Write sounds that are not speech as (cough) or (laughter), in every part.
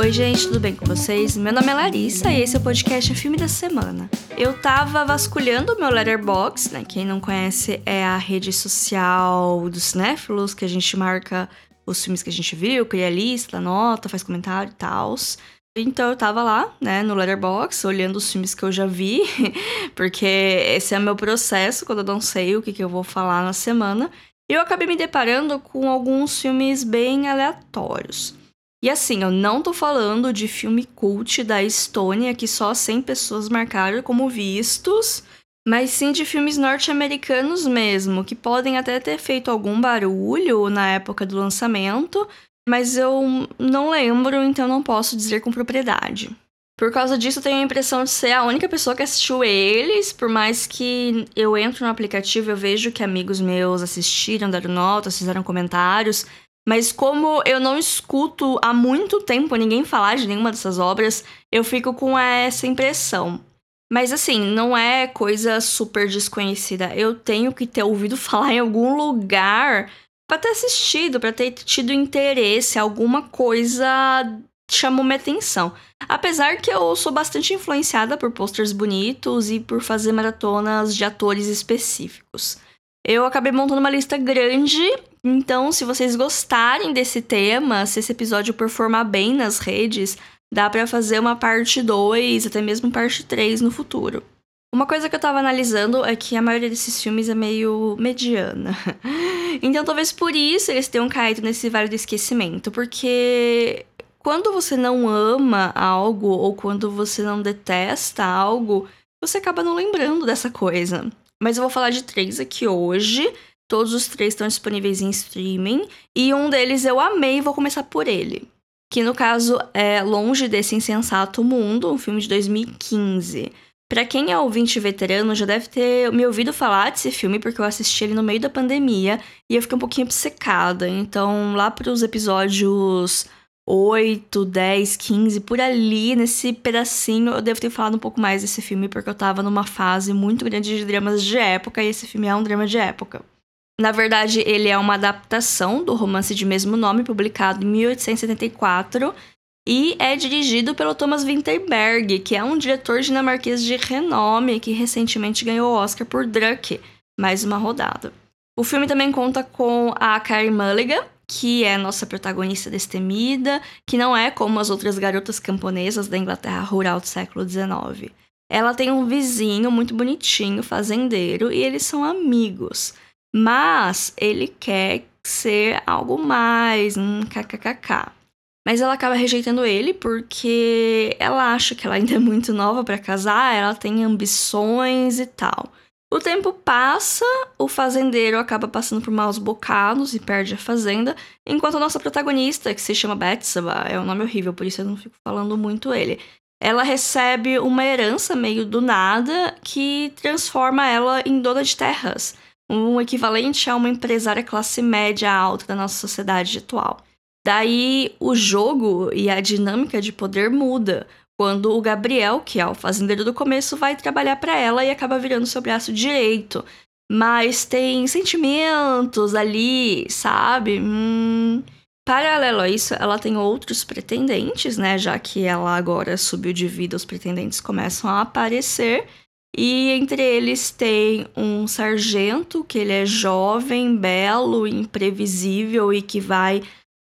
Oi, gente, tudo bem com vocês? Meu nome é Larissa e esse é o podcast Filme da Semana. Eu tava vasculhando o meu Letterboxd, né? Quem não conhece é a rede social dos cinéfilos, que a gente marca os filmes que a gente viu, cria lista, nota, faz comentário e tal. Então eu tava lá, né, no Letterboxd, olhando os filmes que eu já vi, (laughs) porque esse é o meu processo quando eu não sei o que, que eu vou falar na semana. E eu acabei me deparando com alguns filmes bem aleatórios. E assim, eu não tô falando de filme cult da Estônia que só 100 pessoas marcaram como vistos, mas sim de filmes norte-americanos mesmo, que podem até ter feito algum barulho na época do lançamento, mas eu não lembro, então não posso dizer com propriedade. Por causa disso, eu tenho a impressão de ser a única pessoa que assistiu eles, por mais que eu entro no aplicativo eu vejo que amigos meus assistiram, deram notas, fizeram comentários, mas como eu não escuto há muito tempo ninguém falar de nenhuma dessas obras, eu fico com essa impressão. Mas assim, não é coisa super desconhecida. Eu tenho que ter ouvido (laughs) falar em algum lugar para ter assistido, para ter tido interesse, alguma coisa chamou minha atenção. Apesar que eu sou bastante influenciada por posters bonitos e por fazer maratonas de atores específicos. Eu acabei montando uma lista grande então, se vocês gostarem desse tema, se esse episódio performar bem nas redes, dá para fazer uma parte 2, até mesmo parte 3 no futuro. Uma coisa que eu tava analisando é que a maioria desses filmes é meio mediana. (laughs) então, talvez por isso eles tenham caído nesse vale do esquecimento, porque quando você não ama algo ou quando você não detesta algo, você acaba não lembrando dessa coisa. Mas eu vou falar de três aqui hoje Todos os três estão disponíveis em streaming. E um deles eu amei e vou começar por ele. Que no caso é Longe desse Insensato Mundo, um filme de 2015. Para quem é ouvinte veterano, já deve ter me ouvido falar desse filme, porque eu assisti ele no meio da pandemia e eu fiquei um pouquinho obcecada. Então, lá para os episódios 8, 10, 15, por ali, nesse pedacinho, eu devo ter falado um pouco mais desse filme, porque eu tava numa fase muito grande de dramas de época, e esse filme é um drama de época. Na verdade, ele é uma adaptação do romance de mesmo nome, publicado em 1874, e é dirigido pelo Thomas Winterberg, que é um diretor dinamarquês de renome que recentemente ganhou o Oscar por Druck, mais uma rodada. O filme também conta com a Carey Mulligan, que é nossa protagonista destemida, que não é como as outras garotas camponesas da Inglaterra rural do século XIX. Ela tem um vizinho muito bonitinho, fazendeiro, e eles são amigos. Mas ele quer ser algo mais, um kkkk. Mas ela acaba rejeitando ele porque ela acha que ela ainda é muito nova para casar, ela tem ambições e tal. O tempo passa, o fazendeiro acaba passando por maus bocados e perde a fazenda, enquanto a nossa protagonista, que se chama Betsaba, é um nome horrível, por isso eu não fico falando muito ele. Ela recebe uma herança meio do nada que transforma ela em dona de terras um equivalente a uma empresária classe média alta da nossa sociedade atual. Daí o jogo e a dinâmica de poder muda quando o Gabriel, que é o fazendeiro do começo, vai trabalhar para ela e acaba virando seu braço direito. Mas tem sentimentos ali, sabe? Hum... Paralelo a isso, ela tem outros pretendentes, né? Já que ela agora subiu de vida, os pretendentes começam a aparecer. E entre eles tem um sargento, que ele é jovem, belo, imprevisível e que vai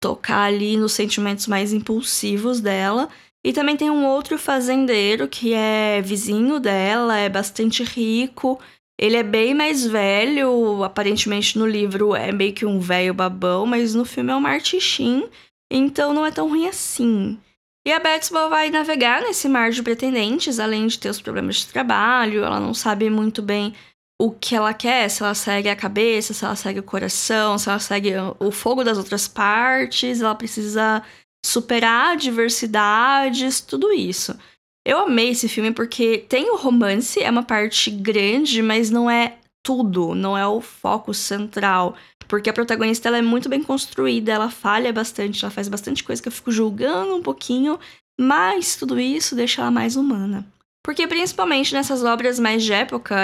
tocar ali nos sentimentos mais impulsivos dela. E também tem um outro fazendeiro que é vizinho dela, é bastante rico. Ele é bem mais velho, aparentemente no livro é meio que um velho babão, mas no filme é um martichim, então não é tão ruim assim. E a Betsball vai navegar nesse mar de pretendentes, além de ter os problemas de trabalho, ela não sabe muito bem o que ela quer, se ela segue a cabeça, se ela segue o coração, se ela segue o fogo das outras partes, ela precisa superar adversidades, tudo isso. Eu amei esse filme porque tem o romance, é uma parte grande, mas não é tudo, não é o foco central. Porque a protagonista ela é muito bem construída, ela falha bastante, ela faz bastante coisa que eu fico julgando um pouquinho, mas tudo isso deixa ela mais humana. Porque principalmente nessas obras mais de época,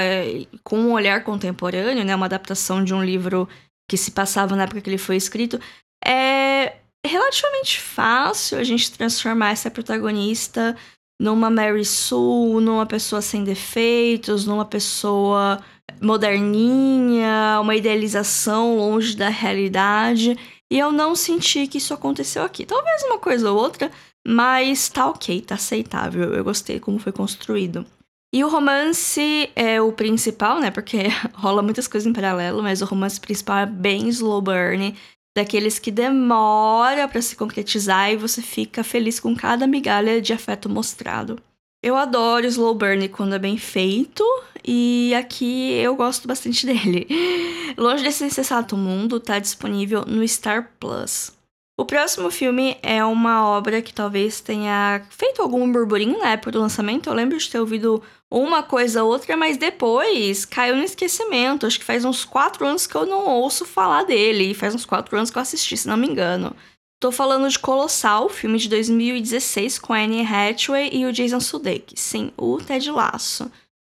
com um olhar contemporâneo, né, uma adaptação de um livro que se passava na época que ele foi escrito, é relativamente fácil a gente transformar essa protagonista numa Mary Sue, numa pessoa sem defeitos, numa pessoa moderninha, uma idealização longe da realidade. E eu não senti que isso aconteceu aqui. Talvez uma coisa ou outra, mas tá ok, tá aceitável. Eu gostei como foi construído. E o romance é o principal, né? Porque (laughs) rola muitas coisas em paralelo, mas o romance principal é bem slow burn, daqueles que demora para se concretizar e você fica feliz com cada migalha de afeto mostrado. Eu adoro slow burn quando é bem feito, e aqui eu gosto bastante (laughs) dele. Longe desse insensato mundo, tá disponível no Star Plus. O próximo filme é uma obra que talvez tenha feito algum burburinho na época do lançamento. Eu lembro de ter ouvido uma coisa ou outra, mas depois caiu no esquecimento. Acho que faz uns quatro anos que eu não ouço falar dele. Faz uns quatro anos que eu assisti, se não me engano. Tô falando de Colossal, filme de 2016 com a Anne Hathaway e o Jason Sudeikis. Sim, o Ted Lasso.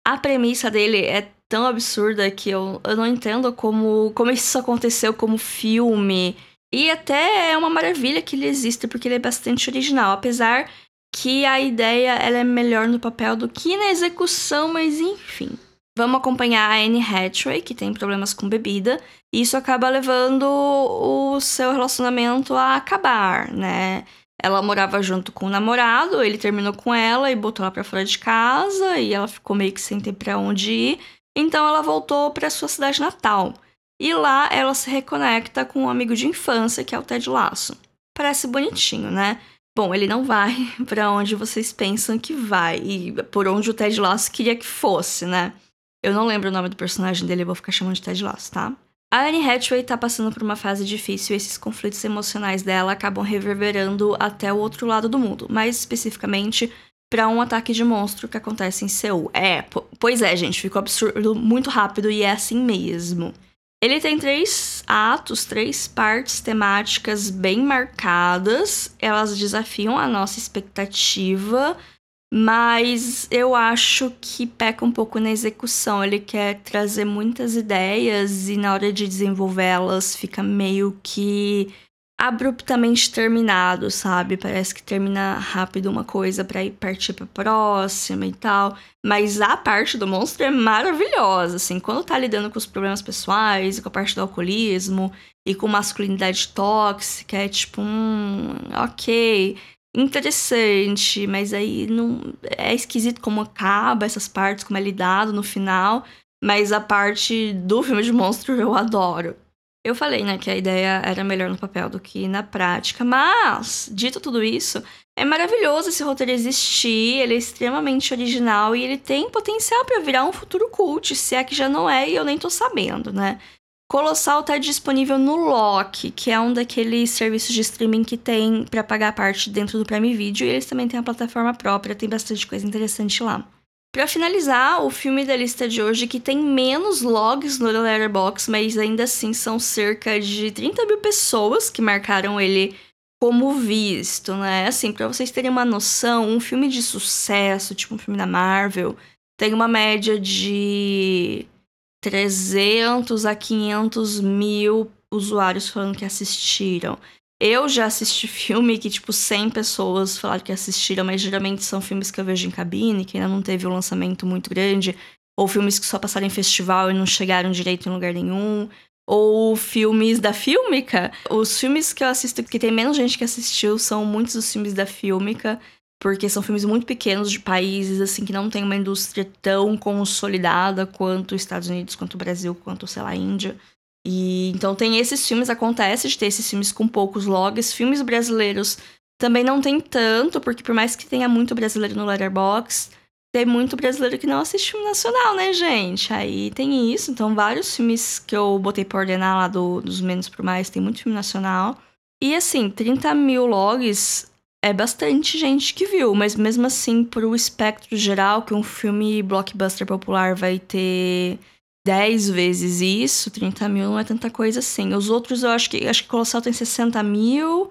A premissa dele é tão absurda que eu, eu não entendo como, como isso aconteceu como filme e até é uma maravilha que ele existe, porque ele é bastante original, apesar que a ideia ela é melhor no papel do que na execução, mas enfim. Vamos acompanhar a Anne Hathaway, que tem problemas com bebida, e isso acaba levando o seu relacionamento a acabar, né? Ela morava junto com o namorado, ele terminou com ela e botou ela para fora de casa, e ela ficou meio que sem ter para onde ir, então ela voltou para sua cidade natal. E lá ela se reconecta com um amigo de infância, que é o Ted Lasso. Parece bonitinho, né? Bom, ele não vai (laughs) para onde vocês pensam que vai e por onde o Ted Lasso queria que fosse, né? Eu não lembro o nome do personagem dele, eu vou ficar chamando de Ted Lasso, tá? A Anne Hathaway tá passando por uma fase difícil e esses conflitos emocionais dela acabam reverberando até o outro lado do mundo, mais especificamente para um ataque de monstro que acontece em Seul. É, pois é, gente, ficou absurdo muito rápido e é assim mesmo. Ele tem três atos, três partes temáticas bem marcadas. Elas desafiam a nossa expectativa, mas eu acho que peca um pouco na execução. Ele quer trazer muitas ideias e na hora de desenvolvê-las fica meio que abruptamente terminado, sabe? Parece que termina rápido uma coisa para ir partir para próxima e tal. Mas a parte do monstro é maravilhosa, assim, quando tá lidando com os problemas pessoais, com a parte do alcoolismo e com masculinidade tóxica, é tipo, hum, OK, interessante, mas aí não é esquisito como acaba essas partes, como é lidado no final, mas a parte do filme de monstro eu adoro. Eu falei, né, que a ideia era melhor no papel do que na prática, mas, dito tudo isso, é maravilhoso esse roteiro existir, ele é extremamente original e ele tem potencial para virar um futuro cult, se é que já não é e eu nem tô sabendo, né? Colossal tá disponível no Loki, que é um daqueles serviços de streaming que tem para pagar parte dentro do Prime Video, e eles também têm a plataforma própria, tem bastante coisa interessante lá. Para finalizar, o filme da lista de hoje que tem menos logs no Letterboxd, mas ainda assim são cerca de 30 mil pessoas que marcaram ele como visto, né? Assim, para vocês terem uma noção, um filme de sucesso, tipo um filme da Marvel, tem uma média de 300 a 500 mil usuários falando que assistiram. Eu já assisti filme que, tipo, 100 pessoas falaram que assistiram, mas geralmente são filmes que eu vejo em cabine, que ainda não teve um lançamento muito grande, ou filmes que só passaram em festival e não chegaram direito em lugar nenhum, ou filmes da Fílmica. Os filmes que eu assisto que tem menos gente que assistiu são muitos dos filmes da Fílmica, porque são filmes muito pequenos de países assim que não tem uma indústria tão consolidada quanto os Estados Unidos, quanto o Brasil, quanto, sei lá, a Índia. E então tem esses filmes, acontece de ter esses filmes com poucos logs. Filmes brasileiros também não tem tanto, porque por mais que tenha muito brasileiro no Letterboxd, tem muito brasileiro que não assiste filme nacional, né, gente? Aí tem isso. Então, vários filmes que eu botei pra ordenar lá do, dos menos pro mais, tem muito filme nacional. E assim, 30 mil logs é bastante gente que viu, mas mesmo assim, pro espectro geral, que um filme blockbuster popular vai ter 10 vezes isso, 30 mil não é tanta coisa assim. Os outros eu acho que acho que Colossal tem 60 mil.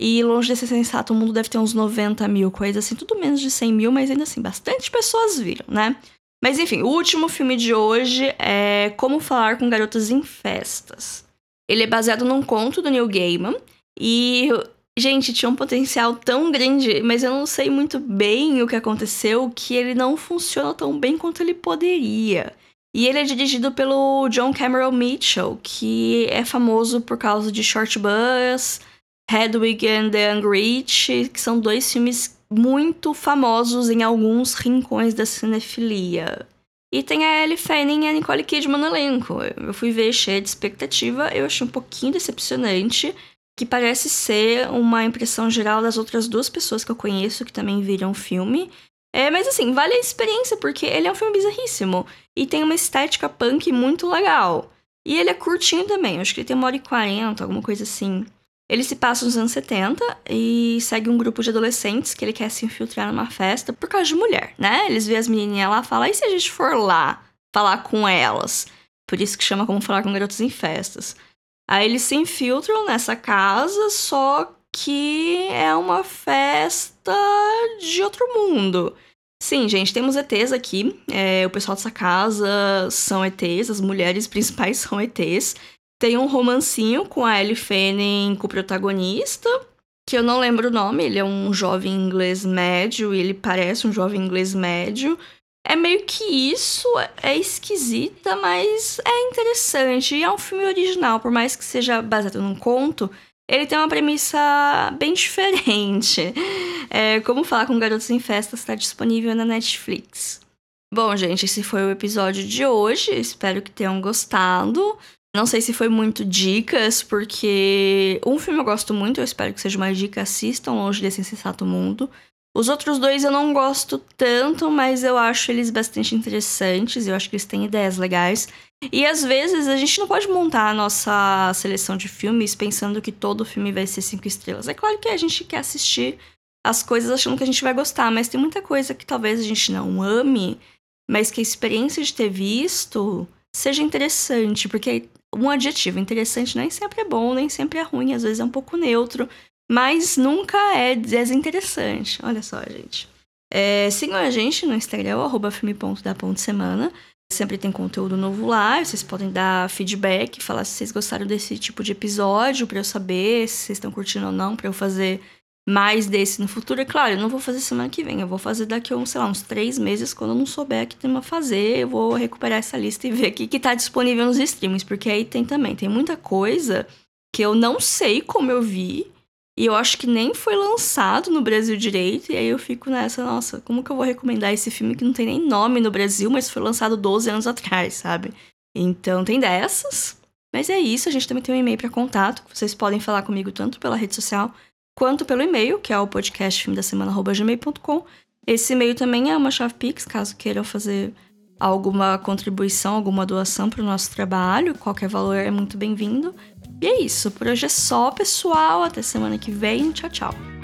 E longe desse sensato, o mundo deve ter uns 90 mil, coisa assim, tudo menos de 100 mil, mas ainda assim, bastante pessoas viram, né? Mas enfim, o último filme de hoje é Como Falar com Garotas em Festas. Ele é baseado num conto do Neil Gaiman, e gente, tinha um potencial tão grande, mas eu não sei muito bem o que aconteceu, que ele não funciona tão bem quanto ele poderia. E ele é dirigido pelo John Cameron Mitchell, que é famoso por causa de Short Bus, Hedwig and the Angry Inch, que são dois filmes muito famosos em alguns rincões da cinefilia. E tem a Ellie Fanning e a Nicole Kidman no elenco. Eu fui ver cheia de expectativa, eu achei um pouquinho decepcionante, que parece ser uma impressão geral das outras duas pessoas que eu conheço que também viram o filme. É, mas assim, vale a experiência, porque ele é um filme bizarríssimo. E tem uma estética punk muito legal. E ele é curtinho também, acho que ele tem uma hora e quarenta, alguma coisa assim. Ele se passa nos anos 70 e segue um grupo de adolescentes que ele quer se infiltrar numa festa por causa de mulher, né? Eles vêem as menininhas lá e falam, e se a gente for lá falar com elas? Por isso que chama como falar com garotos em festas. Aí eles se infiltram nessa casa, só que é uma festa de outro mundo. Sim, gente, temos ETs aqui. É, o pessoal dessa casa são ETs, as mulheres (laughs) principais são ETs. Tem um romancinho com a Ellie Fanning, com o protagonista, que eu não lembro o nome, ele é um jovem inglês médio, e ele parece um jovem inglês médio. É meio que isso, é esquisita, mas é interessante. E é um filme original, por mais que seja baseado num conto, ele tem uma premissa bem diferente. É, como falar com garotos em festas está disponível na Netflix. Bom, gente, esse foi o episódio de hoje. Espero que tenham gostado. Não sei se foi muito dicas, porque um filme eu gosto muito, eu espero que seja uma dica, assistam Longe desse Insensato Mundo. Os outros dois eu não gosto tanto, mas eu acho eles bastante interessantes, eu acho que eles têm ideias legais. E às vezes a gente não pode montar a nossa seleção de filmes pensando que todo filme vai ser cinco estrelas. É claro que a gente quer assistir as coisas achando que a gente vai gostar, mas tem muita coisa que talvez a gente não ame, mas que a experiência de ter visto seja interessante, porque um adjetivo interessante nem sempre é bom, nem sempre é ruim, às vezes é um pouco neutro, mas nunca é desinteressante. Olha só, gente. É, sigam a gente no Instagram, arroba filme.da.semana. Sempre tem conteúdo novo lá, vocês podem dar feedback, falar se vocês gostaram desse tipo de episódio, para eu saber se vocês estão curtindo ou não, para eu fazer mais desse no futuro. É claro, eu não vou fazer semana que vem, eu vou fazer daqui a, sei lá, uns três meses, quando eu não souber que tem fazer, eu vou recuperar essa lista e ver o que tá disponível nos streamings, porque aí tem também, tem muita coisa que eu não sei como eu vi, e eu acho que nem foi lançado no Brasil direito, e aí eu fico nessa, nossa, como que eu vou recomendar esse filme que não tem nem nome no Brasil, mas foi lançado 12 anos atrás, sabe? Então tem dessas. Mas é isso, a gente também tem um e-mail para contato, vocês podem falar comigo tanto pela rede social quanto pelo e-mail, que é o podcast filme da semana@gmail.com. Esse e-mail também é uma chave Pix, caso queiram fazer alguma contribuição, alguma doação para o nosso trabalho, qualquer valor é muito bem-vindo. E é isso, por hoje é só, pessoal. Até semana que vem. Tchau, tchau.